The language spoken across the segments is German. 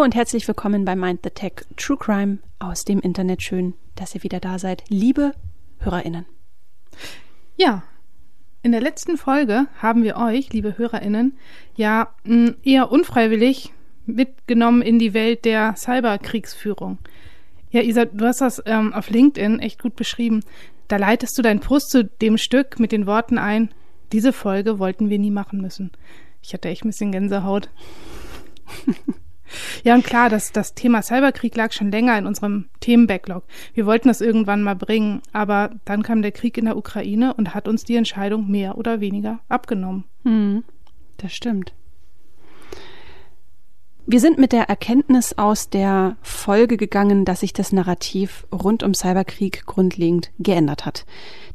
Hallo und herzlich willkommen bei Mind the Tech True Crime aus dem Internet. Schön, dass ihr wieder da seid, liebe HörerInnen. Ja, in der letzten Folge haben wir euch, liebe HörerInnen, ja eher unfreiwillig mitgenommen in die Welt der Cyberkriegsführung. Ja, Isa, du hast das ähm, auf LinkedIn echt gut beschrieben. Da leitest du deinen Post zu dem Stück mit den Worten ein, diese Folge wollten wir nie machen müssen. Ich hatte echt ein bisschen Gänsehaut. Ja, und klar, das, das Thema Cyberkrieg lag schon länger in unserem Themenbacklog. Wir wollten das irgendwann mal bringen, aber dann kam der Krieg in der Ukraine und hat uns die Entscheidung mehr oder weniger abgenommen. Hm, das stimmt. Wir sind mit der Erkenntnis aus der Folge gegangen, dass sich das Narrativ rund um Cyberkrieg grundlegend geändert hat.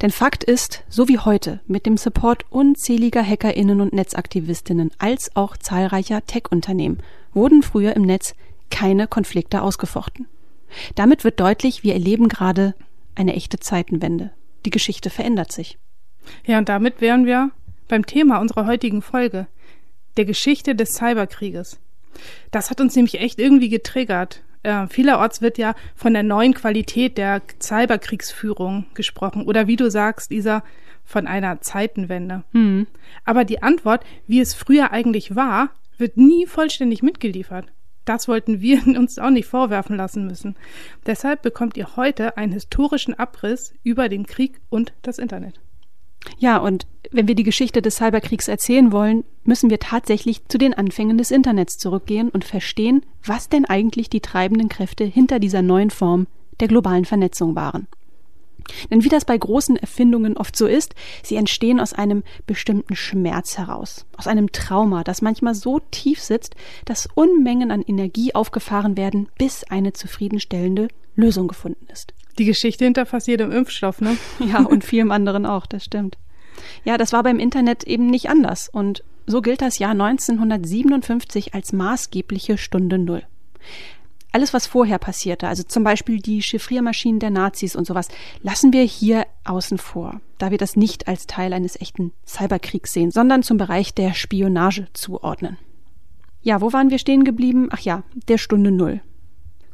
Denn Fakt ist, so wie heute, mit dem Support unzähliger Hackerinnen und Netzaktivistinnen als auch zahlreicher Tech-Unternehmen wurden früher im Netz keine Konflikte ausgefochten. Damit wird deutlich, wir erleben gerade eine echte Zeitenwende. Die Geschichte verändert sich. Ja, und damit wären wir beim Thema unserer heutigen Folge, der Geschichte des Cyberkrieges. Das hat uns nämlich echt irgendwie getriggert. Äh, vielerorts wird ja von der neuen Qualität der Cyberkriegsführung gesprochen oder wie du sagst, dieser von einer Zeitenwende. Hm. Aber die Antwort, wie es früher eigentlich war, wird nie vollständig mitgeliefert. Das wollten wir uns auch nicht vorwerfen lassen müssen. Deshalb bekommt ihr heute einen historischen Abriss über den Krieg und das Internet. Ja, und wenn wir die Geschichte des Cyberkriegs erzählen wollen, müssen wir tatsächlich zu den Anfängen des Internets zurückgehen und verstehen, was denn eigentlich die treibenden Kräfte hinter dieser neuen Form der globalen Vernetzung waren. Denn wie das bei großen Erfindungen oft so ist, sie entstehen aus einem bestimmten Schmerz heraus, aus einem Trauma, das manchmal so tief sitzt, dass Unmengen an Energie aufgefahren werden, bis eine zufriedenstellende Lösung gefunden ist. Die Geschichte hinter fast jedem Impfstoff, ne? Ja, und vielem anderen auch, das stimmt. Ja, das war beim Internet eben nicht anders und so gilt das Jahr 1957 als maßgebliche Stunde Null alles, was vorher passierte, also zum Beispiel die Chiffriermaschinen der Nazis und sowas, lassen wir hier außen vor, da wir das nicht als Teil eines echten Cyberkriegs sehen, sondern zum Bereich der Spionage zuordnen. Ja, wo waren wir stehen geblieben? Ach ja, der Stunde Null.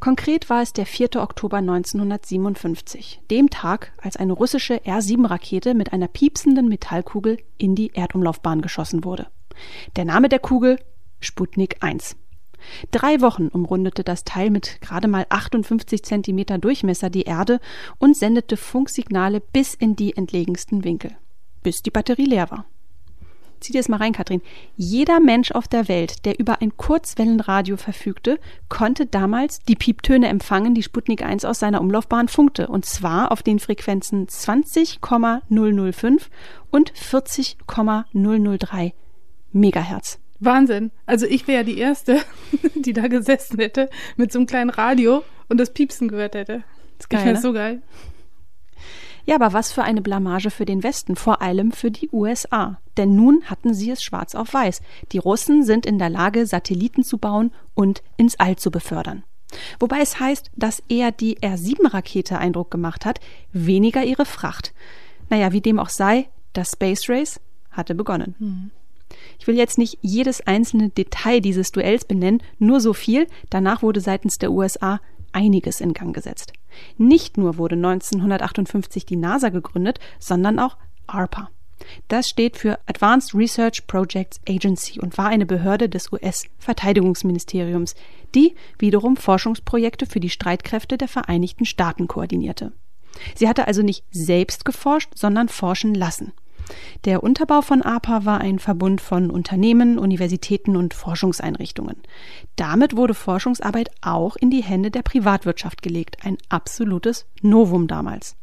Konkret war es der 4. Oktober 1957, dem Tag, als eine russische R-7-Rakete mit einer piepsenden Metallkugel in die Erdumlaufbahn geschossen wurde. Der Name der Kugel Sputnik 1. Drei Wochen umrundete das Teil mit gerade mal 58 Zentimeter Durchmesser die Erde und sendete Funksignale bis in die entlegensten Winkel, bis die Batterie leer war. Zieh dir das mal rein, Katrin. Jeder Mensch auf der Welt, der über ein Kurzwellenradio verfügte, konnte damals die Pieptöne empfangen, die Sputnik 1 aus seiner Umlaufbahn funkte. Und zwar auf den Frequenzen 20,005 und 40,003 Megahertz. Wahnsinn. Also ich wäre ja die Erste, die da gesessen hätte mit so einem kleinen Radio und das Piepsen gehört hätte. Das geil, ne? so geil. Ja, aber was für eine Blamage für den Westen, vor allem für die USA. Denn nun hatten sie es schwarz auf weiß. Die Russen sind in der Lage, Satelliten zu bauen und ins All zu befördern. Wobei es heißt, dass eher die R-7-Rakete Eindruck gemacht hat, weniger ihre Fracht. Naja, wie dem auch sei, das Space Race hatte begonnen. Mhm. Ich will jetzt nicht jedes einzelne Detail dieses Duells benennen, nur so viel, danach wurde seitens der USA einiges in Gang gesetzt. Nicht nur wurde 1958 die NASA gegründet, sondern auch ARPA. Das steht für Advanced Research Projects Agency und war eine Behörde des US-Verteidigungsministeriums, die wiederum Forschungsprojekte für die Streitkräfte der Vereinigten Staaten koordinierte. Sie hatte also nicht selbst geforscht, sondern forschen lassen. Der Unterbau von APA war ein Verbund von Unternehmen, Universitäten und Forschungseinrichtungen. Damit wurde Forschungsarbeit auch in die Hände der Privatwirtschaft gelegt, ein absolutes Novum damals.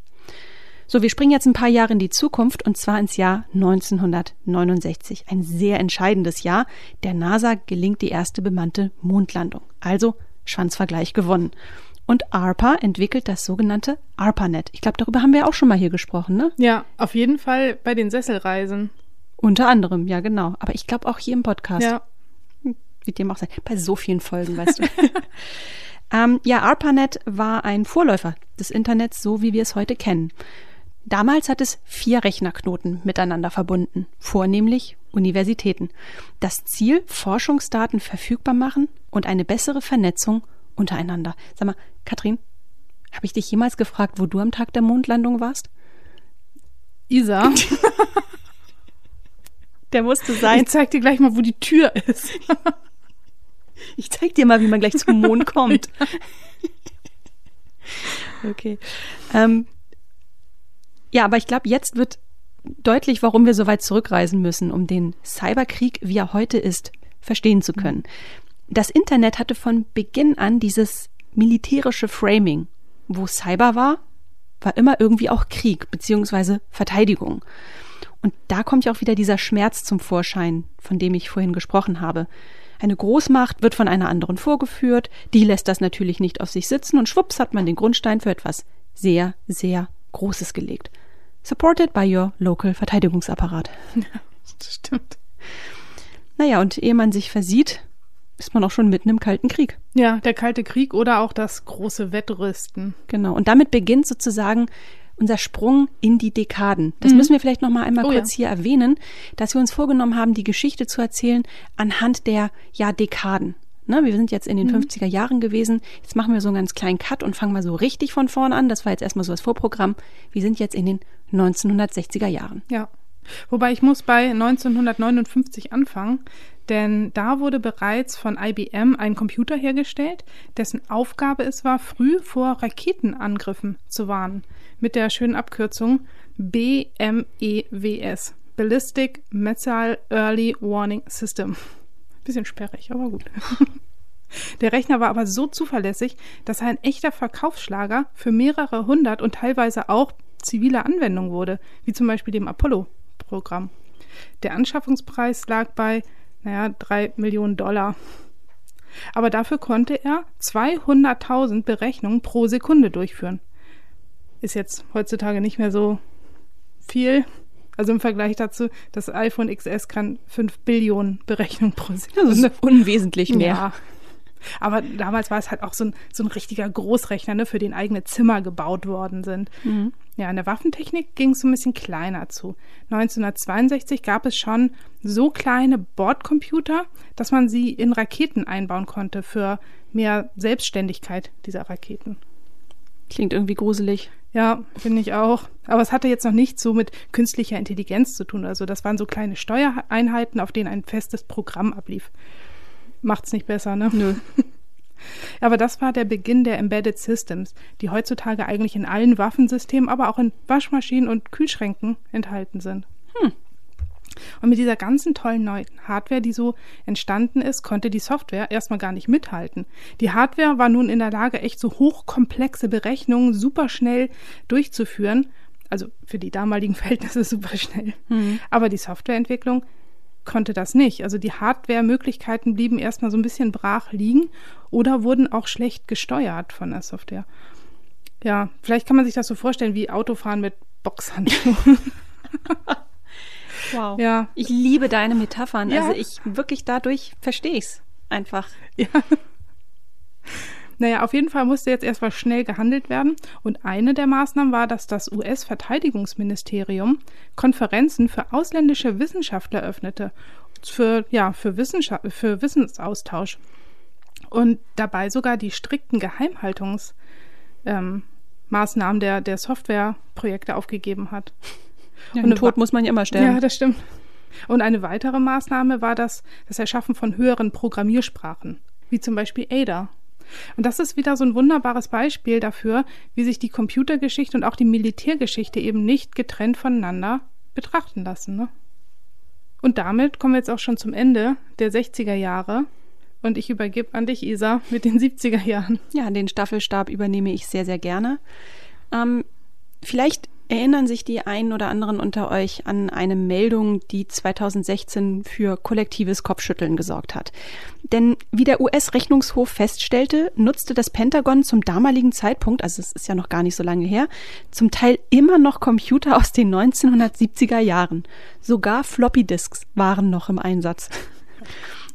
So, wir springen jetzt ein paar Jahre in die Zukunft und zwar ins Jahr 1969. Ein sehr entscheidendes Jahr. Der NASA gelingt die erste bemannte Mondlandung. Also Schwanzvergleich gewonnen. Und ARPA entwickelt das sogenannte ARPANET. Ich glaube, darüber haben wir auch schon mal hier gesprochen, ne? Ja, auf jeden Fall bei den Sesselreisen. Unter anderem, ja, genau. Aber ich glaube auch hier im Podcast. Ja. Wie dem auch sei. Bei so vielen Folgen, weißt du. ähm, ja, ARPANET war ein Vorläufer des Internets, so wie wir es heute kennen. Damals hat es vier Rechnerknoten miteinander verbunden, vornehmlich Universitäten. Das Ziel, Forschungsdaten verfügbar machen und eine bessere Vernetzung untereinander. Sag mal, Katrin, habe ich dich jemals gefragt, wo du am Tag der Mondlandung warst? Isa. Der musste sein. Ich zeig dir gleich mal, wo die Tür ist. Ich zeig dir mal, wie man gleich zum Mond kommt. Okay. Ähm, ja, aber ich glaube, jetzt wird deutlich, warum wir so weit zurückreisen müssen, um den Cyberkrieg, wie er heute ist, verstehen zu können. Das Internet hatte von Beginn an dieses militärische Framing. Wo Cyber war, war immer irgendwie auch Krieg beziehungsweise Verteidigung. Und da kommt ja auch wieder dieser Schmerz zum Vorschein, von dem ich vorhin gesprochen habe. Eine Großmacht wird von einer anderen vorgeführt, die lässt das natürlich nicht auf sich sitzen und schwupps hat man den Grundstein für etwas sehr, sehr Großes gelegt. Supported by your local Verteidigungsapparat. Ja, das stimmt. Naja, und ehe man sich versieht, ist man auch schon mitten im Kalten Krieg. Ja, der Kalte Krieg oder auch das große Wettrüsten. Genau. Und damit beginnt sozusagen unser Sprung in die Dekaden. Das mhm. müssen wir vielleicht noch mal einmal oh, kurz ja. hier erwähnen, dass wir uns vorgenommen haben, die Geschichte zu erzählen anhand der ja Dekaden. Ne, wir sind jetzt in den mhm. 50er Jahren gewesen. Jetzt machen wir so einen ganz kleinen Cut und fangen mal so richtig von vorn an. Das war jetzt erstmal so das Vorprogramm. Wir sind jetzt in den 1960er Jahren. Ja. Wobei ich muss bei 1959 anfangen, denn da wurde bereits von IBM ein Computer hergestellt, dessen Aufgabe es war, früh vor Raketenangriffen zu warnen mit der schönen Abkürzung BMEWS. Ballistic Missile Early Warning System. Bisschen sperrig, aber gut. Der Rechner war aber so zuverlässig, dass er ein echter Verkaufsschlager für mehrere hundert und teilweise auch zivile Anwendungen wurde, wie zum Beispiel dem Apollo-Programm. Der Anschaffungspreis lag bei, naja, drei Millionen Dollar. Aber dafür konnte er 200.000 Berechnungen pro Sekunde durchführen ist jetzt heutzutage nicht mehr so viel. Also im Vergleich dazu, das iPhone XS kann 5 Billionen Berechnungen pro Sekunde. Das ist unwesentlich mehr. Ja. Aber damals war es halt auch so ein, so ein richtiger Großrechner, ne, für den eigene Zimmer gebaut worden sind. Mhm. Ja, in der Waffentechnik ging es so ein bisschen kleiner zu. 1962 gab es schon so kleine Bordcomputer, dass man sie in Raketen einbauen konnte für mehr Selbstständigkeit dieser Raketen. Klingt irgendwie gruselig. Ja, finde ich auch. Aber es hatte jetzt noch nichts so mit künstlicher Intelligenz zu tun. Also das waren so kleine Steuereinheiten, auf denen ein festes Programm ablief. Macht's nicht besser, ne? Nö. Aber das war der Beginn der Embedded Systems, die heutzutage eigentlich in allen Waffensystemen, aber auch in Waschmaschinen und Kühlschränken enthalten sind. Hm. Und mit dieser ganzen tollen neuen Hardware, die so entstanden ist, konnte die Software erstmal gar nicht mithalten. Die Hardware war nun in der Lage, echt so hochkomplexe Berechnungen super schnell durchzuführen. Also für die damaligen Verhältnisse super schnell. Mhm. Aber die Softwareentwicklung konnte das nicht. Also die Hardware-Möglichkeiten blieben erstmal so ein bisschen brach liegen oder wurden auch schlecht gesteuert von der Software. Ja, vielleicht kann man sich das so vorstellen wie Autofahren mit Boxhandschuhen. Wow. Ja. Ich liebe deine Metaphern. Ja. Also ich wirklich dadurch verstehe ich es einfach. Ja. Naja, auf jeden Fall musste jetzt erstmal schnell gehandelt werden. Und eine der Maßnahmen war, dass das US-Verteidigungsministerium Konferenzen für ausländische Wissenschaftler öffnete. Für, ja, für, Wissenschaft, für Wissensaustausch. Und dabei sogar die strikten Geheimhaltungsmaßnahmen ähm, der, der Softwareprojekte aufgegeben hat. Ja, und Tod muss man ja immer sterben. Ja, das stimmt. Und eine weitere Maßnahme war das, das Erschaffen von höheren Programmiersprachen, wie zum Beispiel Ada. Und das ist wieder so ein wunderbares Beispiel dafür, wie sich die Computergeschichte und auch die Militärgeschichte eben nicht getrennt voneinander betrachten lassen. Ne? Und damit kommen wir jetzt auch schon zum Ende der 60er Jahre. Und ich übergebe an dich, Isa, mit den 70er Jahren. Ja, den Staffelstab übernehme ich sehr, sehr gerne. Ähm, vielleicht Erinnern sich die einen oder anderen unter euch an eine Meldung, die 2016 für kollektives Kopfschütteln gesorgt hat? Denn wie der US-Rechnungshof feststellte, nutzte das Pentagon zum damaligen Zeitpunkt, also es ist ja noch gar nicht so lange her, zum Teil immer noch Computer aus den 1970er Jahren. Sogar Floppy Disks waren noch im Einsatz.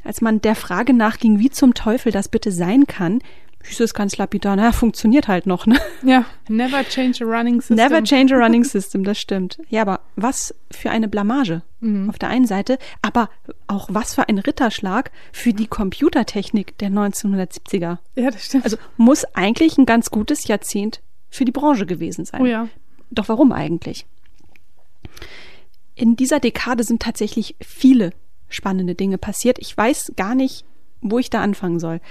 Als man der Frage nachging, wie zum Teufel das bitte sein kann, hieß es ganz lapidar, naja, funktioniert halt noch, ne? Ja, never change a running system. Never change a running system, das stimmt. Ja, aber was für eine Blamage mhm. auf der einen Seite, aber auch was für ein Ritterschlag für die Computertechnik der 1970er. Ja, das stimmt. Also muss eigentlich ein ganz gutes Jahrzehnt für die Branche gewesen sein. Oh ja. Doch warum eigentlich? In dieser Dekade sind tatsächlich viele spannende Dinge passiert. Ich weiß gar nicht, wo ich da anfangen soll.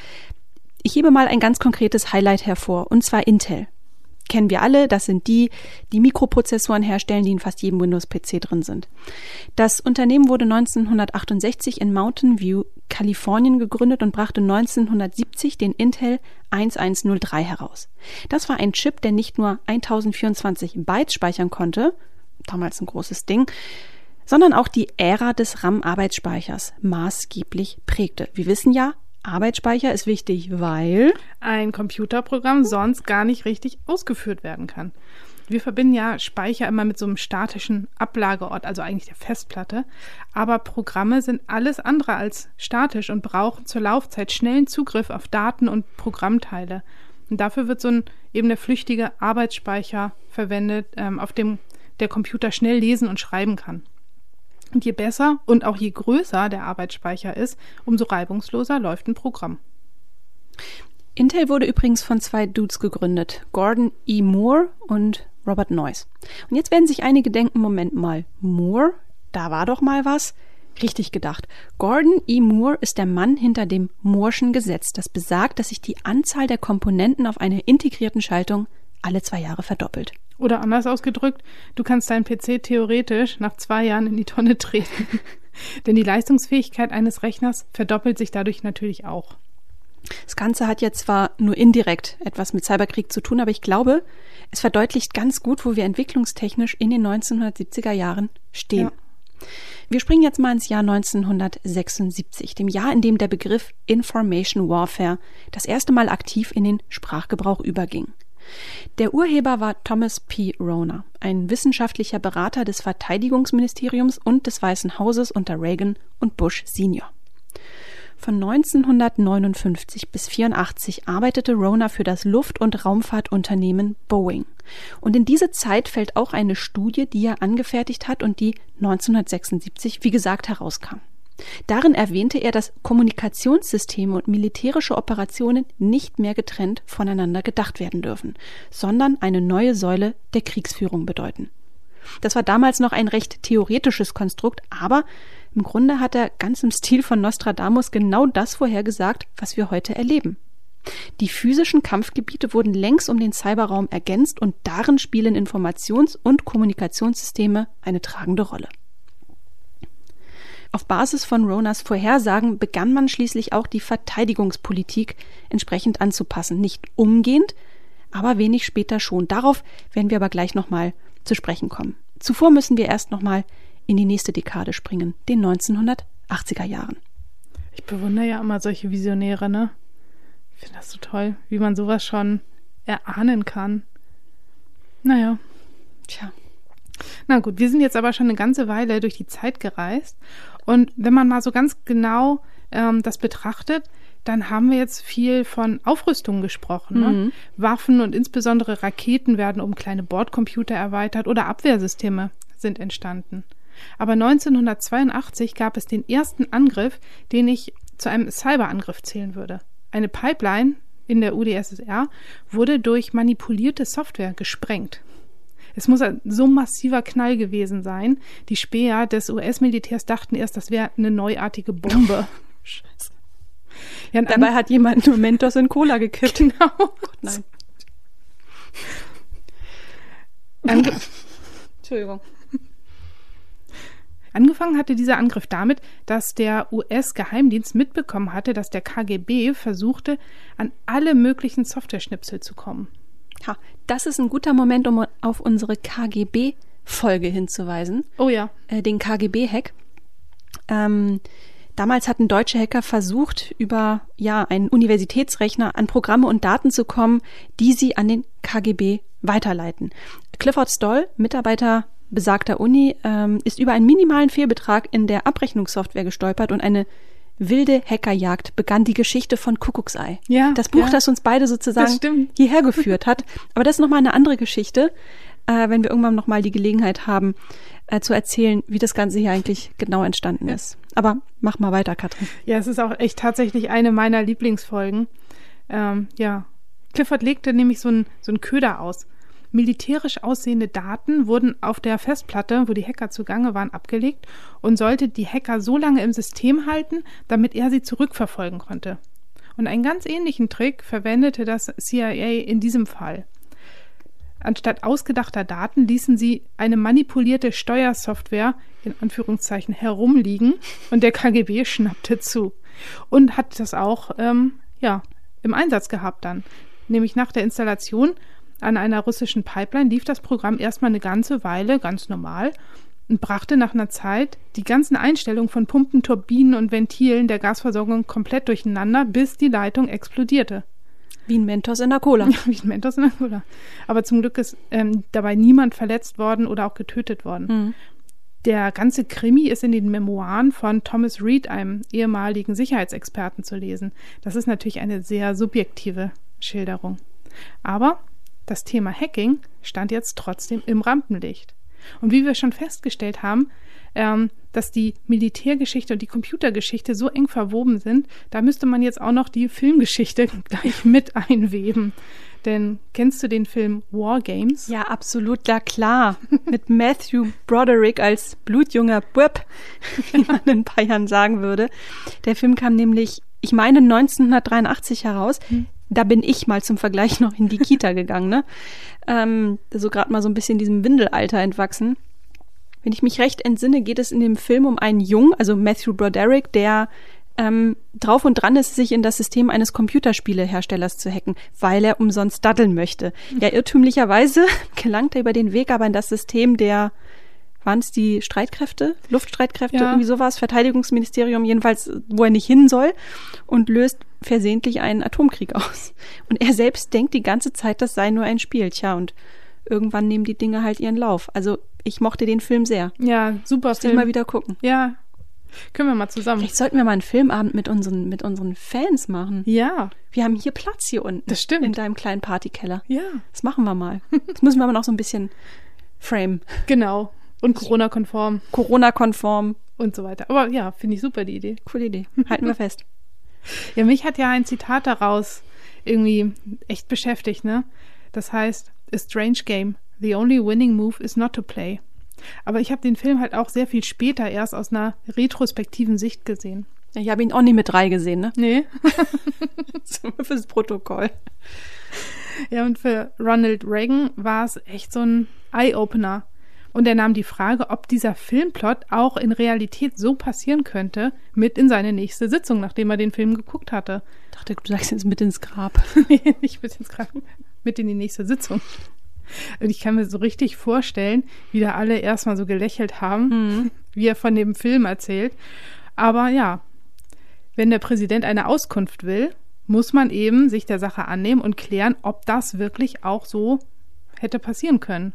Ich hebe mal ein ganz konkretes Highlight hervor, und zwar Intel. Kennen wir alle, das sind die, die Mikroprozessoren herstellen, die in fast jedem Windows-PC drin sind. Das Unternehmen wurde 1968 in Mountain View, Kalifornien gegründet und brachte 1970 den Intel 1103 heraus. Das war ein Chip, der nicht nur 1024 Bytes speichern konnte, damals ein großes Ding, sondern auch die Ära des RAM-Arbeitsspeichers maßgeblich prägte. Wir wissen ja, Arbeitsspeicher ist wichtig, weil ein Computerprogramm sonst gar nicht richtig ausgeführt werden kann. Wir verbinden ja Speicher immer mit so einem statischen Ablageort, also eigentlich der Festplatte. Aber Programme sind alles andere als statisch und brauchen zur Laufzeit schnellen Zugriff auf Daten und Programmteile. Und dafür wird so ein eben der flüchtige Arbeitsspeicher verwendet, ähm, auf dem der Computer schnell lesen und schreiben kann. Und je besser und auch je größer der Arbeitsspeicher ist, umso reibungsloser läuft ein Programm. Intel wurde übrigens von zwei Dudes gegründet, Gordon E. Moore und Robert Noyce. Und jetzt werden sich einige denken, Moment mal, Moore, da war doch mal was. Richtig gedacht. Gordon E. Moore ist der Mann hinter dem Moore'schen Gesetz, das besagt, dass sich die Anzahl der Komponenten auf einer integrierten Schaltung alle zwei Jahre verdoppelt. Oder anders ausgedrückt, du kannst deinen PC theoretisch nach zwei Jahren in die Tonne treten. Denn die Leistungsfähigkeit eines Rechners verdoppelt sich dadurch natürlich auch. Das Ganze hat jetzt zwar nur indirekt etwas mit Cyberkrieg zu tun, aber ich glaube, es verdeutlicht ganz gut, wo wir entwicklungstechnisch in den 1970er Jahren stehen. Ja. Wir springen jetzt mal ins Jahr 1976, dem Jahr, in dem der Begriff Information Warfare das erste Mal aktiv in den Sprachgebrauch überging. Der Urheber war Thomas P. Rona, ein wissenschaftlicher Berater des Verteidigungsministeriums und des Weißen Hauses unter Reagan und Bush Senior. Von 1959 bis 1984 arbeitete Rona für das Luft- und Raumfahrtunternehmen Boeing. Und in diese Zeit fällt auch eine Studie, die er angefertigt hat und die 1976, wie gesagt, herauskam. Darin erwähnte er, dass Kommunikationssysteme und militärische Operationen nicht mehr getrennt voneinander gedacht werden dürfen, sondern eine neue Säule der Kriegsführung bedeuten. Das war damals noch ein recht theoretisches Konstrukt, aber im Grunde hat er ganz im Stil von Nostradamus genau das vorhergesagt, was wir heute erleben. Die physischen Kampfgebiete wurden längs um den Cyberraum ergänzt und darin spielen Informations- und Kommunikationssysteme eine tragende Rolle. Auf Basis von Ronas Vorhersagen begann man schließlich auch die Verteidigungspolitik entsprechend anzupassen. Nicht umgehend, aber wenig später schon. Darauf werden wir aber gleich nochmal zu sprechen kommen. Zuvor müssen wir erst nochmal in die nächste Dekade springen, den 1980er Jahren. Ich bewundere ja immer solche Visionäre, ne? Ich finde das so toll, wie man sowas schon erahnen kann. Naja. Tja. Na gut, wir sind jetzt aber schon eine ganze Weile durch die Zeit gereist und wenn man mal so ganz genau ähm, das betrachtet, dann haben wir jetzt viel von Aufrüstung gesprochen. Ne? Mhm. Waffen und insbesondere Raketen werden um kleine Bordcomputer erweitert oder Abwehrsysteme sind entstanden. Aber 1982 gab es den ersten Angriff, den ich zu einem Cyberangriff zählen würde. Eine Pipeline in der UdSSR wurde durch manipulierte Software gesprengt. Es muss ein so massiver Knall gewesen sein. Die Späher des US-Militärs dachten erst, das wäre eine neuartige Bombe. Scheiße. Ja, Dabei hat jemand nur Mentos in Cola gekippt. Genau. Oh Gott, nein. Ange Entschuldigung. Angefangen hatte dieser Angriff damit, dass der US-Geheimdienst mitbekommen hatte, dass der KGB versuchte, an alle möglichen Software-Schnipsel zu kommen. Ha, das ist ein guter Moment, um auf unsere KGB-Folge hinzuweisen. Oh ja. Äh, den KGB-Hack. Ähm, damals hatten deutsche Hacker versucht, über ja einen Universitätsrechner an Programme und Daten zu kommen, die sie an den KGB weiterleiten. Clifford Stoll, Mitarbeiter besagter Uni, ähm, ist über einen minimalen Fehlbetrag in der Abrechnungssoftware gestolpert und eine Wilde Hackerjagd begann die Geschichte von Kuckucksei. Ja, Das Buch, ja. das uns beide sozusagen hierher geführt hat. Aber das ist nochmal eine andere Geschichte, äh, wenn wir irgendwann nochmal die Gelegenheit haben, äh, zu erzählen, wie das Ganze hier eigentlich genau entstanden ist. Aber mach mal weiter, Katrin. Ja, es ist auch echt tatsächlich eine meiner Lieblingsfolgen. Ähm, ja, Clifford legte nämlich so einen so einen Köder aus. Militärisch aussehende Daten wurden auf der Festplatte, wo die Hacker zugange waren, abgelegt und sollte die Hacker so lange im System halten, damit er sie zurückverfolgen konnte. Und einen ganz ähnlichen Trick verwendete das CIA in diesem Fall. Anstatt ausgedachter Daten ließen sie eine manipulierte Steuersoftware in Anführungszeichen herumliegen und der KGB schnappte zu und hat das auch ähm, ja im Einsatz gehabt dann. Nämlich nach der Installation an einer russischen Pipeline lief das Programm erstmal eine ganze Weile ganz normal und brachte nach einer Zeit die ganzen Einstellungen von Pumpen, Turbinen und Ventilen der Gasversorgung komplett durcheinander, bis die Leitung explodierte. Wie ein Mentos in der Cola. Ja, wie ein Mentos in der Cola. Aber zum Glück ist ähm, dabei niemand verletzt worden oder auch getötet worden. Mhm. Der ganze Krimi ist in den Memoiren von Thomas Reed, einem ehemaligen Sicherheitsexperten, zu lesen. Das ist natürlich eine sehr subjektive Schilderung. Aber das Thema Hacking stand jetzt trotzdem im Rampenlicht. Und wie wir schon festgestellt haben, ähm, dass die Militärgeschichte und die Computergeschichte so eng verwoben sind, da müsste man jetzt auch noch die Filmgeschichte gleich mit einweben. Denn kennst du den Film War Games? Ja, absolut, ja klar. Mit Matthew Broderick als blutjunger Bub, wie man in Bayern sagen würde. Der Film kam nämlich, ich meine, 1983 heraus. Da bin ich mal zum Vergleich noch in die Kita gegangen, ne? Ähm, so gerade mal so ein bisschen diesem Windelalter entwachsen. Wenn ich mich recht entsinne, geht es in dem Film um einen Jungen, also Matthew Broderick, der ähm, drauf und dran ist, sich in das System eines Computerspieleherstellers zu hacken, weil er umsonst daddeln möchte. Ja, irrtümlicherweise gelangt er über den Weg aber in das System der, waren es die Streitkräfte, Luftstreitkräfte, Ja. irgendwie sowas, Verteidigungsministerium, jedenfalls, wo er nicht hin soll und löst versehentlich einen Atomkrieg aus. Und er selbst denkt die ganze Zeit, das sei nur ein Spiel. Tja, und irgendwann nehmen die Dinge halt ihren Lauf. Also ich mochte den Film sehr. Ja, super Film. mal wieder gucken. Ja, können wir mal zusammen. Vielleicht sollten wir mal einen Filmabend mit unseren, mit unseren Fans machen. Ja, Wir haben hier Platz hier unten. Das stimmt. In deinem kleinen Partykeller. ja, Das machen wir mal. Das müssen wir aber noch so ein bisschen frame. genau. Und Corona-konform Corona-konform. und so weiter. Aber ja, finde ich super die Idee. Coole Idee. Halten wir fest. Ja, mich hat ja ein Zitat daraus irgendwie echt beschäftigt, ne? Das heißt, a strange game. The only winning move is not to play. Aber ich habe den Film halt auch sehr viel später erst aus einer retrospektiven Sicht gesehen. Ich habe ihn auch nie mit drei gesehen, ne? Nee. Fürs Protokoll. Ja, und für Ronald Reagan war es echt so ein Eye-Opener. Und er nahm die Frage, ob dieser Filmplot auch in Realität so passieren könnte, mit in seine nächste Sitzung, nachdem er den Film geguckt hatte. Ich dachte, du sagst jetzt mit ins Grab. Nee, ich bin jetzt gerade mit in die nächste Sitzung. Und ich kann mir so richtig vorstellen, wie da alle erstmal so gelächelt haben, wie er von dem Film erzählt. Aber ja, wenn der Präsident eine Auskunft will, muss man eben sich der Sache annehmen und klären, ob das wirklich auch so hätte passieren können.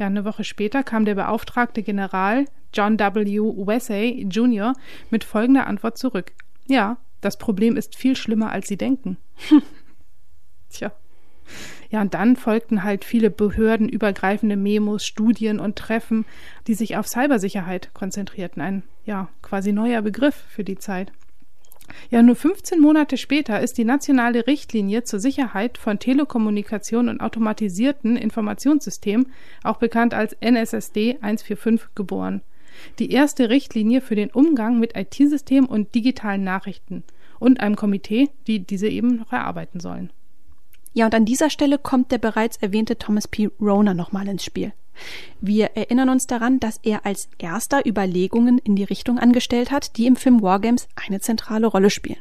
Ja, eine Woche später kam der beauftragte General John W. Wesley Jr. mit folgender Antwort zurück. Ja, das Problem ist viel schlimmer, als Sie denken. Tja. Ja, und dann folgten halt viele behördenübergreifende Memos, Studien und Treffen, die sich auf Cybersicherheit konzentrierten. Ein, ja, quasi neuer Begriff für die Zeit. Ja, nur 15 Monate später ist die nationale Richtlinie zur Sicherheit von Telekommunikation und automatisierten Informationssystemen, auch bekannt als NSSD 145, geboren. Die erste Richtlinie für den Umgang mit IT-Systemen und digitalen Nachrichten und einem Komitee, die diese eben noch erarbeiten sollen. Ja, und an dieser Stelle kommt der bereits erwähnte Thomas P. Rona nochmal ins Spiel. Wir erinnern uns daran, dass er als erster Überlegungen in die Richtung angestellt hat, die im Film Wargames eine zentrale Rolle spielen.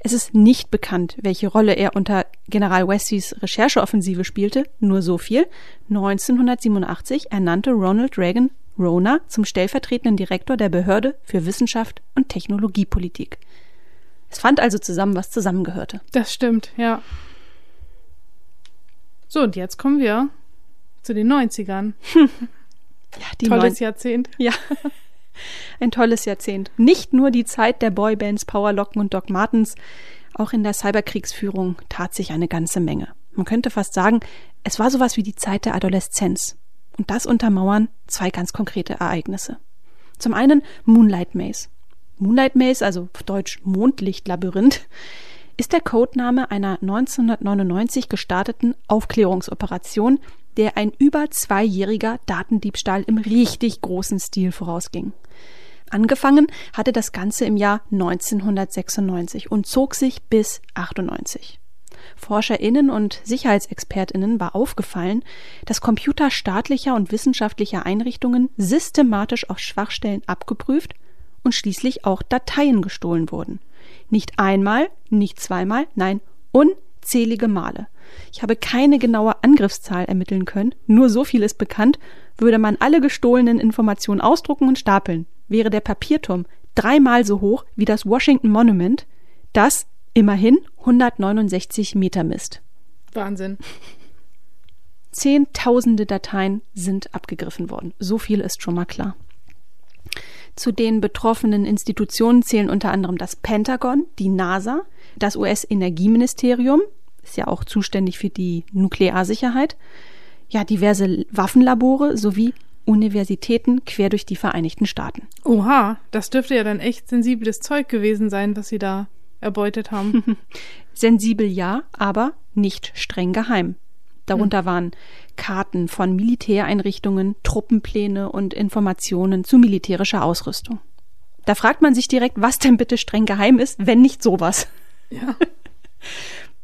Es ist nicht bekannt, welche Rolle er unter General Westys Rechercheoffensive spielte, nur so viel. 1987 ernannte Ronald Reagan Rona zum stellvertretenden Direktor der Behörde für Wissenschaft und Technologiepolitik. Es fand also zusammen, was zusammengehörte. Das stimmt, ja. So, und jetzt kommen wir zu den 90ern. Ja, die Tolles neun- Jahrzehnt. Ja. Ein tolles Jahrzehnt. Nicht nur die Zeit der Boybands Powerlocken und Doc Martens, auch in der Cyberkriegsführung tat sich eine ganze Menge. Man könnte fast sagen, es war sowas wie die Zeit der Adoleszenz. Und das untermauern zwei ganz konkrete Ereignisse. Zum einen Moonlight Maze. Moonlight Maze, also auf Deutsch Mondlichtlabyrinth, ist der Codename einer 1999 gestarteten Aufklärungsoperation, der ein über zweijähriger Datendiebstahl im richtig großen Stil vorausging. Angefangen hatte das Ganze im Jahr 1996 und zog sich bis 98. ForscherInnen und SicherheitsexpertInnen war aufgefallen, dass Computer staatlicher und wissenschaftlicher Einrichtungen systematisch auf Schwachstellen abgeprüft und schließlich auch Dateien gestohlen wurden. Nicht einmal, nicht zweimal, nein, unzählige Male. Ich habe keine genaue Angriffszahl ermitteln können, nur so viel ist bekannt, würde man alle gestohlenen Informationen ausdrucken und stapeln, wäre der Papierturm dreimal so hoch wie das Washington Monument, das immerhin 169 Meter misst. Wahnsinn. Zehntausende Dateien sind abgegriffen worden. So viel ist schon mal klar. Zu den betroffenen Institutionen zählen unter anderem das Pentagon, die NASA, das US-Energieministerium, ist ja auch zuständig für die Nuklearsicherheit, ja, diverse Waffenlabore sowie Universitäten quer durch die Vereinigten Staaten. Oha, das dürfte ja dann echt sensibles Zeug gewesen sein, was sie da erbeutet haben. Sensibel ja, aber nicht streng geheim. Darunter hm. waren Karten von Militäreinrichtungen, Truppenpläne und Informationen zu militärischer Ausrüstung. Da fragt man sich direkt, was denn bitte streng geheim ist, wenn nicht sowas. Ja.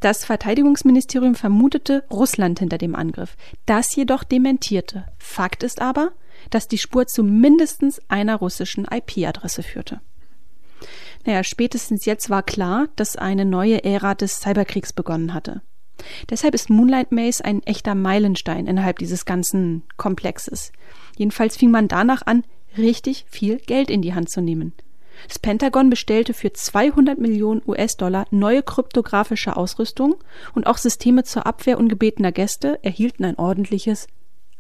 Das Verteidigungsministerium vermutete Russland hinter dem Angriff, das jedoch dementierte. Fakt ist aber, dass die Spur zu mindestens einer russischen IP-Adresse führte. Naja, spätestens jetzt war klar, dass eine neue Ära des Cyberkriegs begonnen hatte. Deshalb ist Moonlight Maze ein echter Meilenstein innerhalb dieses ganzen Komplexes. Jedenfalls fing man danach an, richtig viel Geld in die Hand zu nehmen. Das Pentagon bestellte für 200 Millionen US-Dollar neue kryptografische Ausrüstung und auch Systeme zur Abwehr ungebetener Gäste erhielten ein ordentliches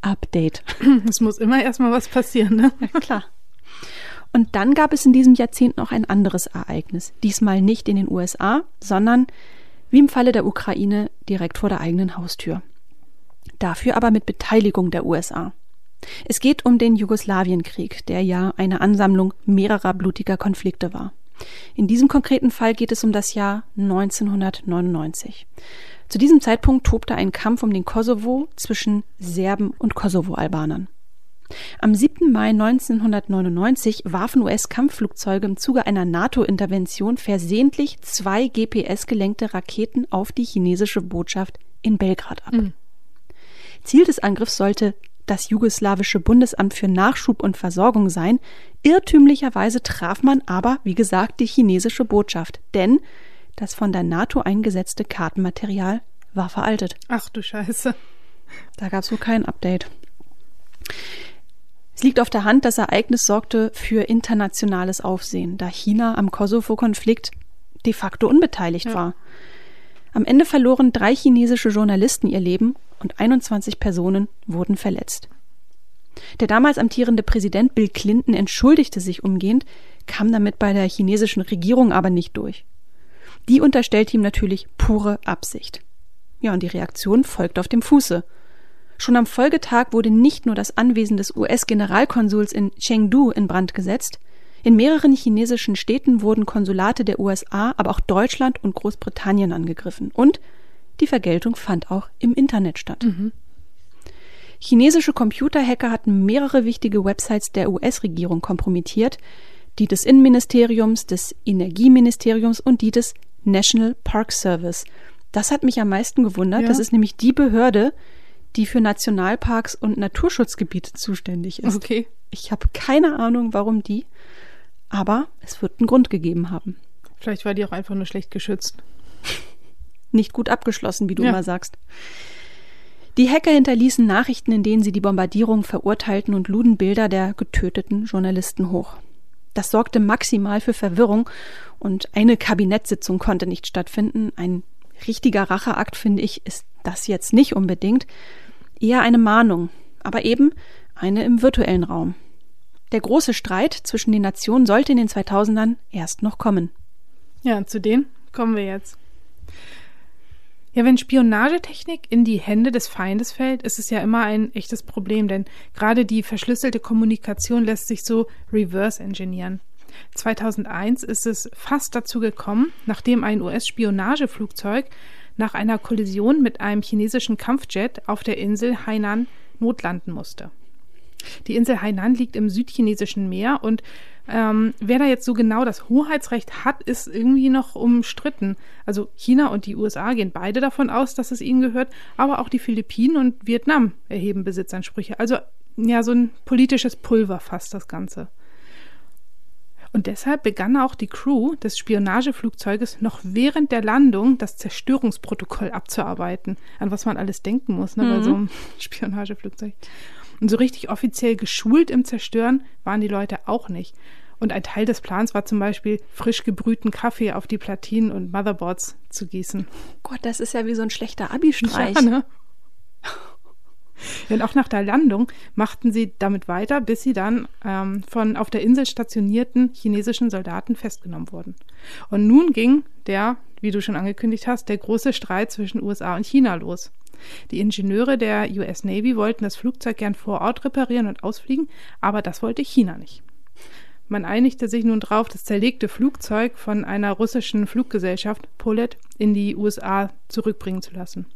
Update. Es muss immer erstmal was passieren, ne? Ja, klar. Und dann gab es in diesem Jahrzehnt noch ein anderes Ereignis. Diesmal nicht in den USA, sondern wie im Falle der Ukraine direkt vor der eigenen Haustür. Dafür aber mit Beteiligung der USA. Es geht um den Jugoslawienkrieg, der ja eine Ansammlung mehrerer blutiger Konflikte war. In diesem konkreten Fall geht es um das Jahr 1999. Zu diesem Zeitpunkt tobte ein Kampf um den Kosovo zwischen Serben und Kosovo-Albanern. Am 7. Mai 1999 warfen US-Kampfflugzeuge im Zuge einer NATO-Intervention versehentlich zwei GPS-gelenkte Raketen auf die chinesische Botschaft in Belgrad ab. Mhm. Ziel des Angriffs sollte das jugoslawische Bundesamt für Nachschub und Versorgung sein. Irrtümlicherweise traf man aber, wie gesagt, die chinesische Botschaft, denn das von der NATO eingesetzte Kartenmaterial war veraltet. Ach du Scheiße. Da gab es wohl kein Update. Es liegt auf der Hand, das Ereignis sorgte für internationales Aufsehen, da China am Kosovo-Konflikt de facto unbeteiligt ja. war. Am Ende verloren drei chinesische Journalisten ihr Leben und 21 Personen wurden verletzt. Der damals amtierende Präsident Bill Clinton entschuldigte sich umgehend, kam damit bei der chinesischen Regierung aber nicht durch. Die unterstellte ihm natürlich pure Absicht. Ja, und die Reaktion folgt auf dem Fuße. Schon am Folgetag wurde nicht nur das Anwesen des US-Generalkonsuls in Chengdu in Brand gesetzt, in mehreren chinesischen Städten wurden Konsulate der USA, aber auch Deutschland und Großbritannien angegriffen. Und die Vergeltung fand auch im Internet statt. Mhm. Chinesische Computerhacker hatten mehrere wichtige Websites der US-Regierung kompromittiert, die des Innenministeriums, des Energieministeriums und die des National Park Service. Das hat mich am meisten gewundert. Ja. Das ist nämlich die Behörde, die für Nationalparks und Naturschutzgebiete zuständig ist. Okay. Ich habe keine Ahnung, warum die, aber es wird einen Grund gegeben haben. Vielleicht war die auch einfach nur schlecht geschützt. Nicht gut abgeschlossen, wie du ja. immer sagst. Die Hacker hinterließen Nachrichten, in denen sie die Bombardierung verurteilten und luden Bilder der getöteten Journalisten hoch. Das sorgte maximal für Verwirrung und eine Kabinettssitzung konnte nicht stattfinden. Ein richtiger Racheakt, finde ich, ist das jetzt nicht unbedingt eher eine Mahnung, aber eben eine im virtuellen Raum. Der große Streit zwischen den Nationen sollte in den 2000ern erst noch kommen. Ja, zu denen kommen wir jetzt. Ja, wenn Spionagetechnik in die Hände des Feindes fällt, ist es ja immer ein echtes Problem, denn gerade die verschlüsselte Kommunikation lässt sich so reverse engineeren. 2001 ist es fast dazu gekommen, nachdem ein US-Spionageflugzeug nach einer Kollision mit einem chinesischen Kampfjet auf der Insel Hainan notlanden musste. Die Insel Hainan liegt im südchinesischen Meer und ähm, wer da jetzt so genau das Hoheitsrecht hat, ist irgendwie noch umstritten. Also China und die USA gehen beide davon aus, dass es ihnen gehört, aber auch die Philippinen und Vietnam erheben Besitzansprüche. Also ja, so ein politisches Pulver fast das Ganze. Und deshalb begann auch die Crew des Spionageflugzeuges noch während der Landung das Zerstörungsprotokoll abzuarbeiten, an was man alles denken muss ne, mhm. bei so einem Spionageflugzeug. Und so richtig offiziell geschult im Zerstören waren die Leute auch nicht. Und ein Teil des Plans war zum Beispiel, frisch gebrühten Kaffee auf die Platinen und Motherboards zu gießen. Gott, das ist ja wie so ein schlechter Abi-Streich. Ja, ne? Und auch nach der Landung machten sie damit weiter, bis sie dann ähm, von auf der Insel stationierten chinesischen Soldaten festgenommen wurden. Und nun ging der, wie du schon angekündigt hast, der große Streit zwischen USA und China los. Die Ingenieure der US Navy wollten das Flugzeug gern vor Ort reparieren und ausfliegen, aber das wollte China nicht. Man einigte sich nun darauf, das zerlegte Flugzeug von einer russischen Fluggesellschaft Polet in die USA zurückbringen zu lassen.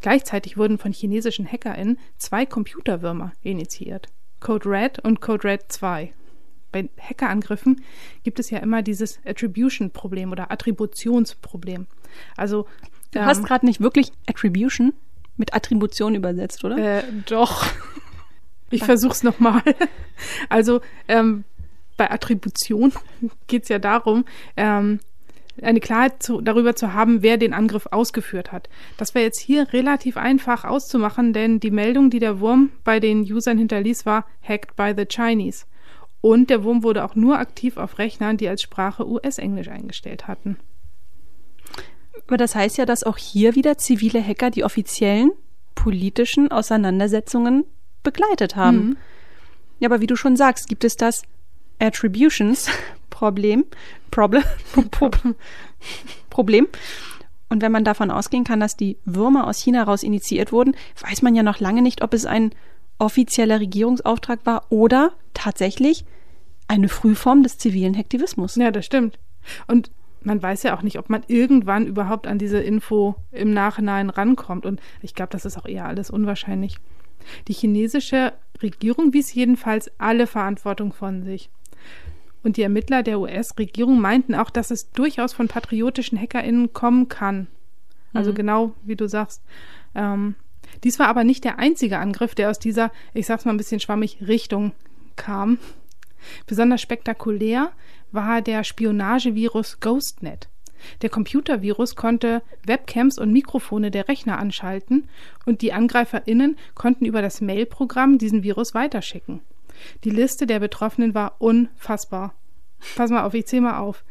Gleichzeitig wurden von chinesischen HackerInnen zwei Computerwürmer initiiert: Code Red und Code Red 2. Bei Hackerangriffen gibt es ja immer dieses Attribution-Problem oder Attributionsproblem. Also Du ähm, hast gerade nicht wirklich Attribution mit Attribution übersetzt, oder? Äh, doch. Ich ah. versuch's nochmal. Also ähm, bei Attribution geht es ja darum, ähm, eine Klarheit zu, darüber zu haben, wer den Angriff ausgeführt hat. Das wäre jetzt hier relativ einfach auszumachen, denn die Meldung, die der Wurm bei den Usern hinterließ, war hacked by the Chinese. Und der Wurm wurde auch nur aktiv auf Rechnern, die als Sprache US-Englisch eingestellt hatten. Aber das heißt ja, dass auch hier wieder zivile Hacker die offiziellen politischen Auseinandersetzungen begleitet haben. Mhm. Ja, aber wie du schon sagst, gibt es das Attributions Problem, Problem, Problem. Und wenn man davon ausgehen kann, dass die Würmer aus China raus initiiert wurden, weiß man ja noch lange nicht, ob es ein offizieller Regierungsauftrag war oder tatsächlich eine Frühform des zivilen Hektivismus. Ja, das stimmt. Und man weiß ja auch nicht, ob man irgendwann überhaupt an diese Info im Nachhinein rankommt. Und ich glaube, das ist auch eher alles unwahrscheinlich. Die chinesische Regierung wies jedenfalls alle Verantwortung von sich. Und die Ermittler der US-Regierung meinten auch, dass es durchaus von patriotischen HackerInnen kommen kann. Also mhm. genau wie du sagst. Ähm, dies war aber nicht der einzige Angriff, der aus dieser, ich sag's mal ein bisschen schwammig, Richtung kam. Besonders spektakulär war der Spionagevirus GhostNet. Der Computervirus konnte Webcams und Mikrofone der Rechner anschalten und die AngreiferInnen konnten über das Mailprogramm diesen Virus weiterschicken. Die Liste der Betroffenen war unfassbar. Pass mal auf, ich zähle mal auf.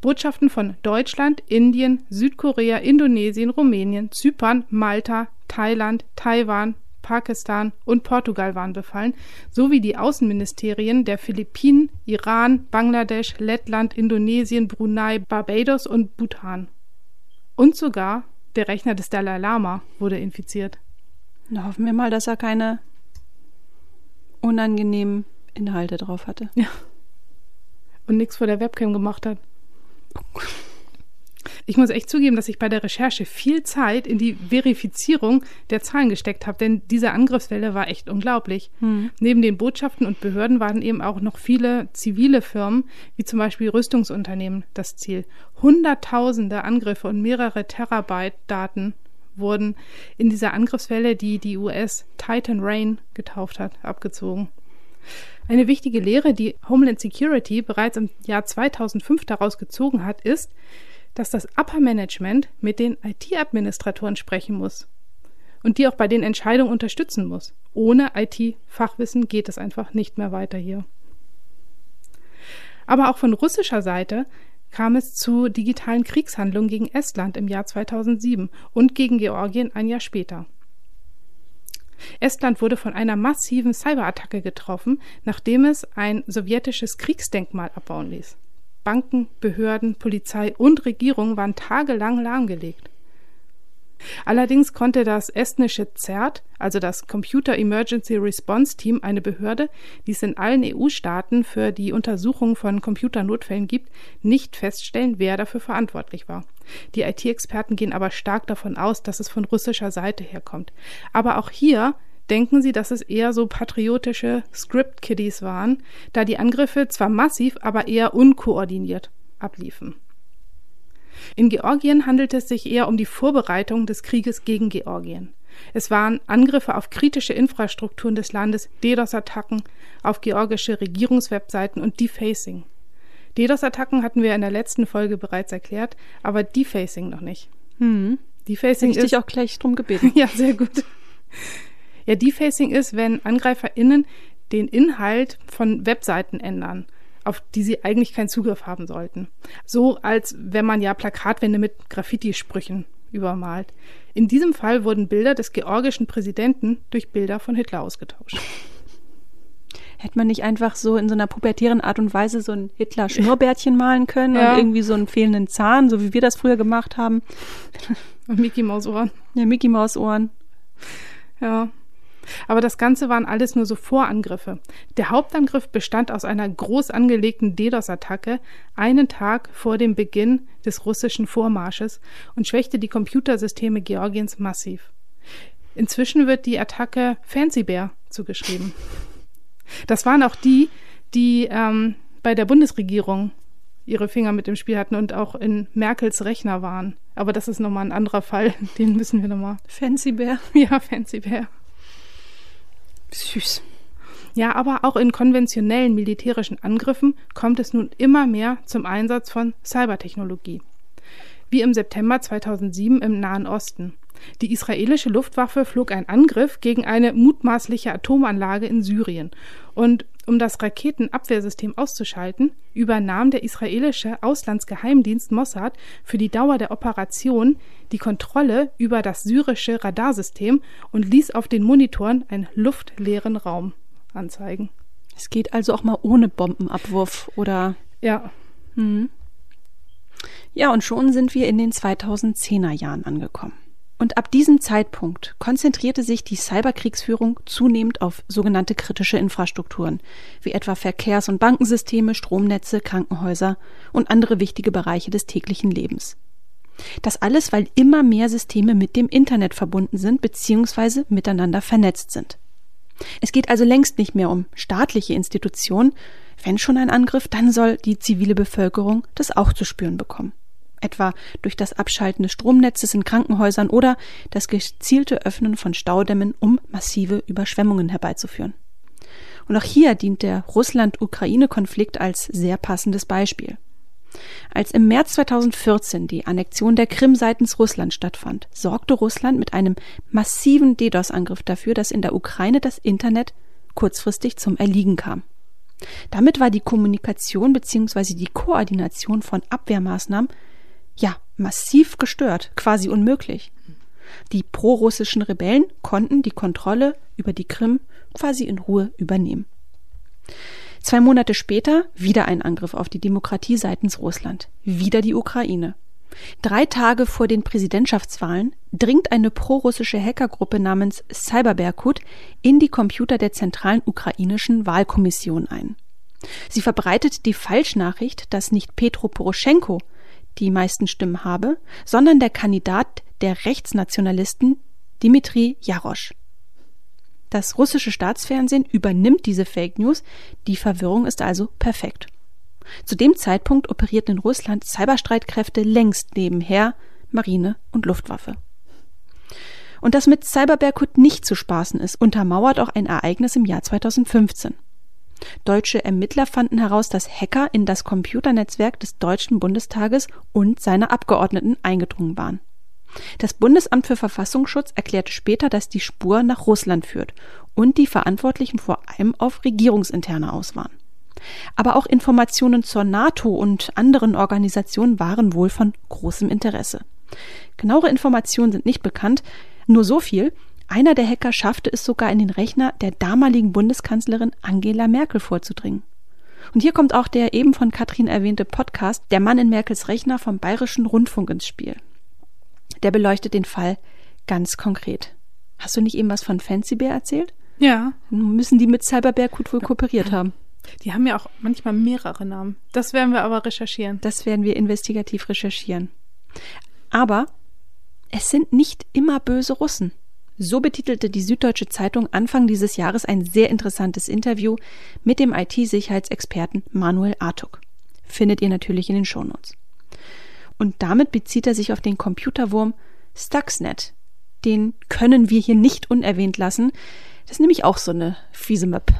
Botschaften von Deutschland, Indien, Südkorea, Indonesien, Rumänien, Zypern, Malta, Thailand, Taiwan, Pakistan und Portugal waren befallen, sowie die Außenministerien der Philippinen, Iran, Bangladesch, Lettland, Indonesien, Brunei, Barbados und Bhutan. Und sogar der Rechner des Dalai Lama wurde infiziert. Na, hoffen wir mal, dass er keine unangenehmen Inhalte drauf hatte. Ja. Und nichts vor der Webcam gemacht hat. Ich muss echt zugeben, dass ich bei der Recherche viel Zeit in die Verifizierung der Zahlen gesteckt habe, denn diese Angriffswelle war echt unglaublich. Hm. Neben den Botschaften und Behörden waren eben auch noch viele zivile Firmen, wie zum Beispiel Rüstungsunternehmen, das Ziel. Hunderttausende Angriffe und mehrere Terabyte Daten wurden in dieser Angriffswelle, die die US Titan Rain getauft hat, abgezogen. Eine wichtige Lehre, die Homeland Security bereits im Jahr 2005 daraus gezogen hat, ist, dass das Upper Management mit den IT-Administratoren sprechen muss und die auch bei den Entscheidungen unterstützen muss. Ohne IT-Fachwissen geht es einfach nicht mehr weiter hier. Aber auch von russischer Seite kam es zu digitalen Kriegshandlungen gegen Estland im Jahr 2007 und gegen Georgien ein Jahr später. Estland wurde von einer massiven Cyberattacke getroffen, nachdem es ein sowjetisches Kriegsdenkmal abbauen ließ. Banken, Behörden, Polizei und Regierung waren tagelang lahmgelegt. Allerdings konnte das estnische CERT, also das Computer Emergency Response Team, eine Behörde, die es in allen EU-Staaten für die Untersuchung von Computernotfällen gibt, nicht feststellen, wer dafür verantwortlich war. Die IT-Experten gehen aber stark davon aus, dass es von russischer Seite herkommt. Aber auch hier denken sie, dass es eher so patriotische Script-Kiddies waren, da die Angriffe zwar massiv, aber eher unkoordiniert abliefen. In Georgien handelte es sich eher um die Vorbereitung des Krieges gegen Georgien. Es waren Angriffe auf kritische Infrastrukturen des Landes, DDoS-Attacken auf georgische Regierungswebseiten und Defacing. DDoS-Attacken hatten wir in der letzten Folge bereits erklärt, aber Defacing noch nicht. Hm. Defacing Hätte ich ist dich auch gleich drum gebeten. ja, sehr gut. Ja, Defacing ist, wenn AngreiferInnen den Inhalt von Webseiten ändern auf die sie eigentlich keinen Zugriff haben sollten. So als wenn man ja Plakatwände mit Graffiti-Sprüchen übermalt. In diesem Fall wurden Bilder des georgischen Präsidenten durch Bilder von Hitler ausgetauscht. Hätte man nicht einfach so in so einer pubertären Art und Weise so ein Hitler-Schnurrbärtchen malen können ja. und irgendwie so einen fehlenden Zahn, so wie wir das früher gemacht haben? Und Mickey Maus Ohren. Ja, Mickey Maus Ohren. Ja. Aber das Ganze waren alles nur so Vorangriffe. Der Hauptangriff bestand aus einer groß angelegten DDoS-Attacke einen Tag vor dem Beginn des russischen Vormarsches und schwächte die Computersysteme Georgiens massiv. Inzwischen wird die Attacke Fancy Bear zugeschrieben. Das waren auch die, die ähm, bei der Bundesregierung ihre Finger mit dem Spiel hatten und auch in Merkels Rechner waren. Aber das ist nochmal ein anderer Fall, den müssen wir nochmal. Fancy Bear? Ja, Fancy Bear. Süß. Ja, aber auch in konventionellen militärischen Angriffen kommt es nun immer mehr zum Einsatz von Cybertechnologie. Wie im September 2007 im Nahen Osten. Die israelische Luftwaffe flog einen Angriff gegen eine mutmaßliche Atomanlage in Syrien. Und um das Raketenabwehrsystem auszuschalten, übernahm der israelische Auslandsgeheimdienst Mossad für die Dauer der Operation die Kontrolle über das syrische Radarsystem und ließ auf den Monitoren einen luftleeren Raum anzeigen. Es geht also auch mal ohne Bombenabwurf, oder? Ja. Mhm. Ja, und schon sind wir in den 2010er Jahren angekommen. Und ab diesem Zeitpunkt konzentrierte sich die Cyberkriegsführung zunehmend auf sogenannte kritische Infrastrukturen, wie etwa Verkehrs- und Bankensysteme, Stromnetze, Krankenhäuser und andere wichtige Bereiche des täglichen Lebens. Das alles, weil immer mehr Systeme mit dem Internet verbunden sind bzw. miteinander vernetzt sind. Es geht also längst nicht mehr um staatliche Institutionen. Wenn schon ein Angriff, dann soll die zivile Bevölkerung das auch zu spüren bekommen etwa durch das Abschalten des Stromnetzes in Krankenhäusern oder das gezielte Öffnen von Staudämmen, um massive Überschwemmungen herbeizuführen. Und auch hier dient der Russland-Ukraine-Konflikt als sehr passendes Beispiel. Als im März 2014 die Annexion der Krim seitens Russland stattfand, sorgte Russland mit einem massiven DDoS-Angriff dafür, dass in der Ukraine das Internet kurzfristig zum Erliegen kam. Damit war die Kommunikation bzw. die Koordination von Abwehrmaßnahmen ja, massiv gestört, quasi unmöglich. Die prorussischen Rebellen konnten die Kontrolle über die Krim quasi in Ruhe übernehmen. Zwei Monate später wieder ein Angriff auf die Demokratie seitens Russland, wieder die Ukraine. Drei Tage vor den Präsidentschaftswahlen dringt eine prorussische Hackergruppe namens Cyberberkut in die Computer der zentralen ukrainischen Wahlkommission ein. Sie verbreitet die Falschnachricht, dass nicht Petro Poroschenko die meisten Stimmen habe, sondern der Kandidat der Rechtsnationalisten Dimitri Jarosch. Das russische Staatsfernsehen übernimmt diese Fake News, die Verwirrung ist also perfekt. Zu dem Zeitpunkt operierten in Russland Cyberstreitkräfte längst nebenher Marine und Luftwaffe. Und dass mit Cyberberkut nicht zu spaßen ist, untermauert auch ein Ereignis im Jahr 2015. Deutsche Ermittler fanden heraus, dass Hacker in das Computernetzwerk des Deutschen Bundestages und seiner Abgeordneten eingedrungen waren. Das Bundesamt für Verfassungsschutz erklärte später, dass die Spur nach Russland führt und die Verantwortlichen vor allem auf Regierungsinterne aus waren. Aber auch Informationen zur NATO und anderen Organisationen waren wohl von großem Interesse. Genauere Informationen sind nicht bekannt, nur so viel, Einer der Hacker schaffte es sogar in den Rechner der damaligen Bundeskanzlerin Angela Merkel vorzudringen. Und hier kommt auch der eben von Katrin erwähnte Podcast Der Mann in Merkels Rechner vom Bayerischen Rundfunk ins Spiel. Der beleuchtet den Fall ganz konkret. Hast du nicht eben was von Fancy Bear erzählt? Ja. Müssen die mit Cyberbear gut wohl kooperiert haben. Die haben ja auch manchmal mehrere Namen. Das werden wir aber recherchieren. Das werden wir investigativ recherchieren. Aber es sind nicht immer böse Russen. So betitelte die Süddeutsche Zeitung Anfang dieses Jahres ein sehr interessantes Interview mit dem IT-Sicherheitsexperten Manuel Artuk. Findet ihr natürlich in den Shownotes. Und damit bezieht er sich auf den Computerwurm Stuxnet. Den können wir hier nicht unerwähnt lassen. Das ist nämlich auch so eine fiese Map.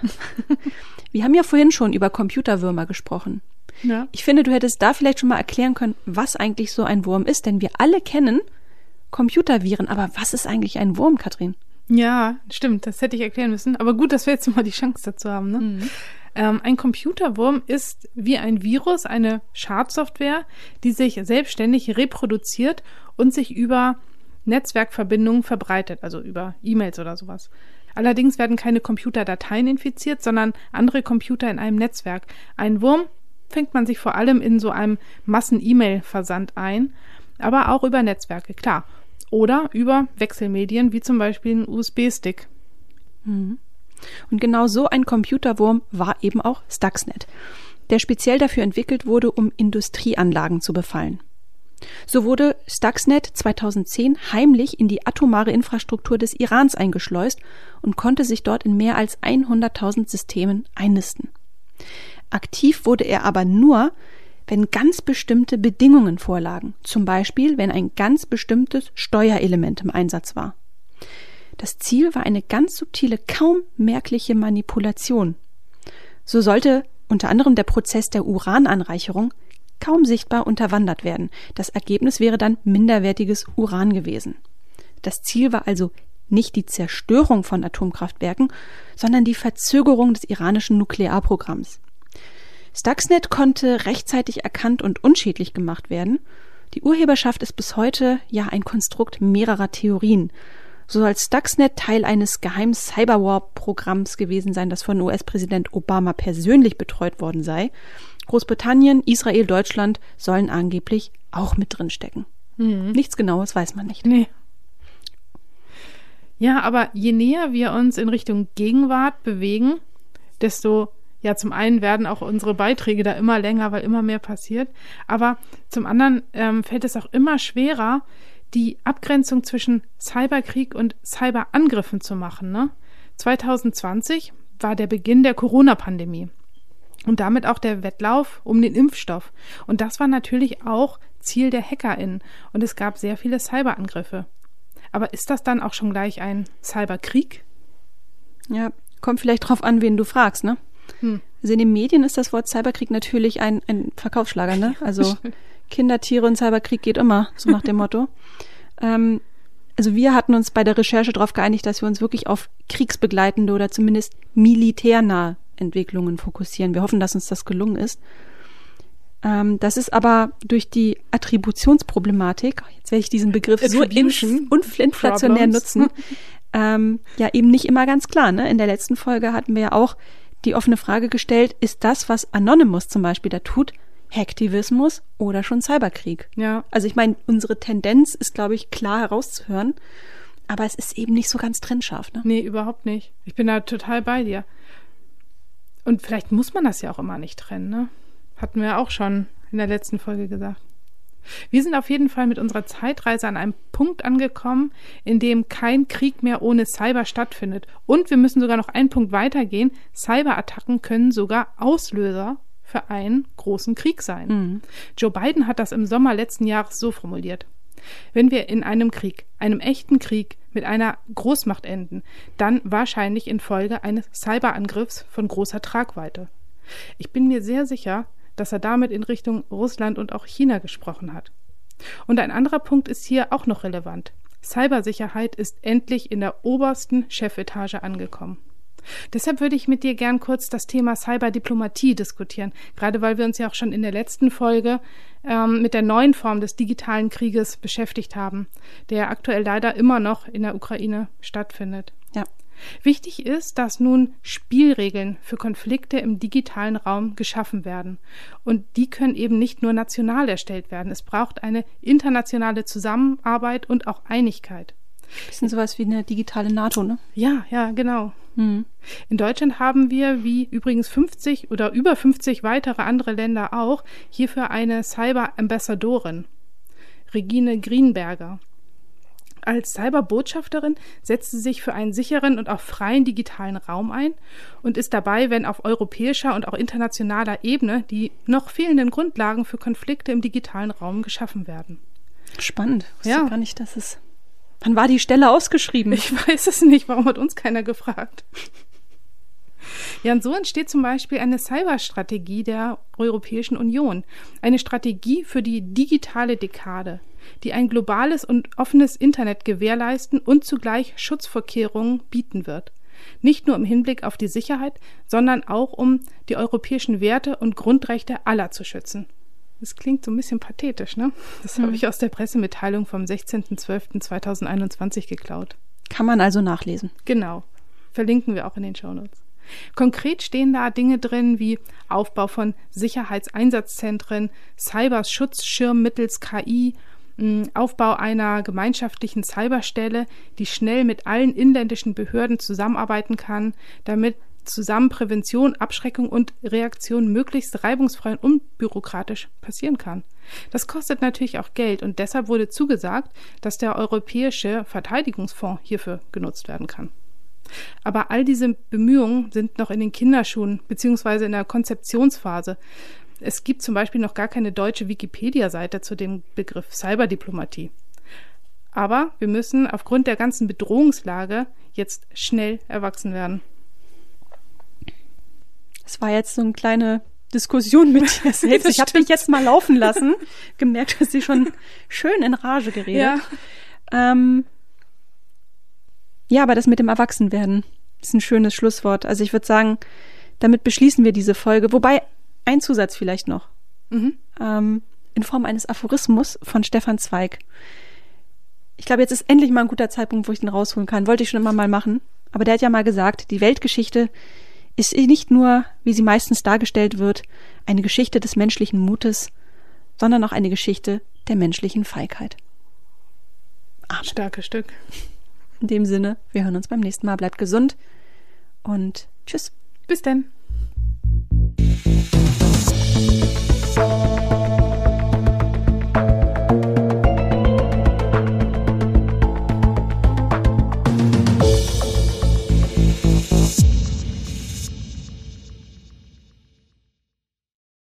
wir haben ja vorhin schon über Computerwürmer gesprochen. Ja. Ich finde, du hättest da vielleicht schon mal erklären können, was eigentlich so ein Wurm ist, denn wir alle kennen Computerviren. Aber was ist eigentlich ein Wurm, Katrin? Ja, stimmt, das hätte ich erklären müssen. Aber gut, dass wir jetzt mal die Chance dazu haben. Ne? Mhm. Ähm, ein Computerwurm ist wie ein Virus, eine Schadsoftware, die sich selbstständig reproduziert und sich über Netzwerkverbindungen verbreitet, also über E-Mails oder sowas. Allerdings werden keine Computerdateien infiziert, sondern andere Computer in einem Netzwerk. Ein Wurm fängt man sich vor allem in so einem Massen-E-Mail-Versand ein, aber auch über Netzwerke, klar. Oder über Wechselmedien, wie zum Beispiel einen USB-Stick. Mhm. Und genau so ein Computerwurm war eben auch Stuxnet, der speziell dafür entwickelt wurde, um Industrieanlagen zu befallen. So wurde Stuxnet 2010 heimlich in die atomare Infrastruktur des Irans eingeschleust und konnte sich dort in mehr als 100.000 Systemen einnisten. Aktiv wurde er aber nur, wenn ganz bestimmte Bedingungen vorlagen, zum Beispiel wenn ein ganz bestimmtes Steuerelement im Einsatz war. Das Ziel war eine ganz subtile, kaum merkliche Manipulation. So sollte unter anderem der Prozess der Urananreicherung kaum sichtbar unterwandert werden. Das Ergebnis wäre dann minderwertiges Uran gewesen. Das Ziel war also nicht die Zerstörung von Atomkraftwerken, sondern die Verzögerung des iranischen Nuklearprogramms. Stuxnet konnte rechtzeitig erkannt und unschädlich gemacht werden. Die Urheberschaft ist bis heute ja ein Konstrukt mehrerer Theorien. So soll Stuxnet Teil eines geheimen Cyberwar-Programms gewesen sein, das von US-Präsident Obama persönlich betreut worden sei. Großbritannien, Israel, Deutschland sollen angeblich auch mit drin stecken. Mhm. Nichts Genaues weiß man nicht. Nee. Ja, aber je näher wir uns in Richtung Gegenwart bewegen, desto ja, zum einen werden auch unsere Beiträge da immer länger, weil immer mehr passiert. Aber zum anderen ähm, fällt es auch immer schwerer, die Abgrenzung zwischen Cyberkrieg und Cyberangriffen zu machen. Ne? 2020 war der Beginn der Corona-Pandemie und damit auch der Wettlauf um den Impfstoff. Und das war natürlich auch Ziel der HackerInnen. Und es gab sehr viele Cyberangriffe. Aber ist das dann auch schon gleich ein Cyberkrieg? Ja, kommt vielleicht drauf an, wen du fragst, ne? Hm. Also in den Medien ist das Wort Cyberkrieg natürlich ein, ein Verkaufsschlager, ne? Also Kinder, Tiere und Cyberkrieg geht immer, so nach dem Motto. ähm, also wir hatten uns bei der Recherche darauf geeinigt, dass wir uns wirklich auf kriegsbegleitende oder zumindest militärnahe Entwicklungen fokussieren. Wir hoffen, dass uns das gelungen ist. Ähm, das ist aber durch die Attributionsproblematik, jetzt werde ich diesen Begriff so inflationär nutzen, ähm, ja eben nicht immer ganz klar. Ne? In der letzten Folge hatten wir ja auch die offene Frage gestellt, ist das, was Anonymous zum Beispiel da tut, Hacktivismus oder schon Cyberkrieg? Ja. Also ich meine, unsere Tendenz ist, glaube ich, klar herauszuhören, aber es ist eben nicht so ganz trennscharf. Ne? Nee, überhaupt nicht. Ich bin da total bei dir. Und vielleicht muss man das ja auch immer nicht trennen, ne? Hatten wir auch schon in der letzten Folge gesagt. Wir sind auf jeden Fall mit unserer Zeitreise an einem Punkt angekommen, in dem kein Krieg mehr ohne Cyber stattfindet. Und wir müssen sogar noch einen Punkt weitergehen. Cyberattacken können sogar Auslöser für einen großen Krieg sein. Mhm. Joe Biden hat das im Sommer letzten Jahres so formuliert. Wenn wir in einem Krieg, einem echten Krieg mit einer Großmacht enden, dann wahrscheinlich infolge eines Cyberangriffs von großer Tragweite. Ich bin mir sehr sicher, dass er damit in Richtung Russland und auch China gesprochen hat. Und ein anderer Punkt ist hier auch noch relevant. Cybersicherheit ist endlich in der obersten Chefetage angekommen. Deshalb würde ich mit dir gern kurz das Thema Cyberdiplomatie diskutieren, gerade weil wir uns ja auch schon in der letzten Folge ähm, mit der neuen Form des digitalen Krieges beschäftigt haben, der aktuell leider immer noch in der Ukraine stattfindet. Ja. Wichtig ist, dass nun Spielregeln für Konflikte im digitalen Raum geschaffen werden. Und die können eben nicht nur national erstellt werden. Es braucht eine internationale Zusammenarbeit und auch Einigkeit. Bisschen sowas wie eine digitale NATO, ne? Ja, ja, genau. Mhm. In Deutschland haben wir, wie übrigens 50 oder über 50 weitere andere Länder auch, hierfür eine Cyber-Ambassadorin, Regine Greenberger. Als Cyberbotschafterin setzt sie sich für einen sicheren und auch freien digitalen Raum ein und ist dabei, wenn auf europäischer und auch internationaler Ebene die noch fehlenden Grundlagen für Konflikte im digitalen Raum geschaffen werden. Spannend. Wusste ja. gar nicht, dass es. Wann war die Stelle ausgeschrieben? Ich weiß es nicht. Warum hat uns keiner gefragt? Ja, und so entsteht zum Beispiel eine Cyberstrategie der Europäischen Union. Eine Strategie für die digitale Dekade die ein globales und offenes Internet gewährleisten und zugleich Schutzvorkehrungen bieten wird. Nicht nur im Hinblick auf die Sicherheit, sondern auch um die europäischen Werte und Grundrechte aller zu schützen. Das klingt so ein bisschen pathetisch, ne? Das habe ich aus der Pressemitteilung vom 16.12.2021 geklaut. Kann man also nachlesen. Genau. Verlinken wir auch in den Shownotes. Konkret stehen da Dinge drin wie Aufbau von Sicherheitseinsatzzentren, Cyberschutzschirm mittels KI Aufbau einer gemeinschaftlichen Cyberstelle, die schnell mit allen inländischen Behörden zusammenarbeiten kann, damit zusammen Prävention, Abschreckung und Reaktion möglichst reibungsfrei und unbürokratisch passieren kann. Das kostet natürlich auch Geld und deshalb wurde zugesagt, dass der Europäische Verteidigungsfonds hierfür genutzt werden kann. Aber all diese Bemühungen sind noch in den Kinderschuhen bzw. in der Konzeptionsphase. Es gibt zum Beispiel noch gar keine deutsche Wikipedia-Seite zu dem Begriff Cyberdiplomatie. Aber wir müssen aufgrund der ganzen Bedrohungslage jetzt schnell erwachsen werden. Es war jetzt so eine kleine Diskussion mit dir selbst. Ich habe dich jetzt mal laufen lassen, gemerkt, dass sie schon schön in Rage geredet. Ja. Ähm, ja, aber das mit dem Erwachsenwerden ist ein schönes Schlusswort. Also ich würde sagen, damit beschließen wir diese Folge. Wobei ein Zusatz vielleicht noch. Mhm. Ähm, in Form eines Aphorismus von Stefan Zweig. Ich glaube, jetzt ist endlich mal ein guter Zeitpunkt, wo ich den rausholen kann. Wollte ich schon immer mal machen. Aber der hat ja mal gesagt, die Weltgeschichte ist nicht nur, wie sie meistens dargestellt wird, eine Geschichte des menschlichen Mutes, sondern auch eine Geschichte der menschlichen Feigheit. Amen. Starkes Stück. In dem Sinne, wir hören uns beim nächsten Mal. Bleibt gesund und tschüss. Bis denn.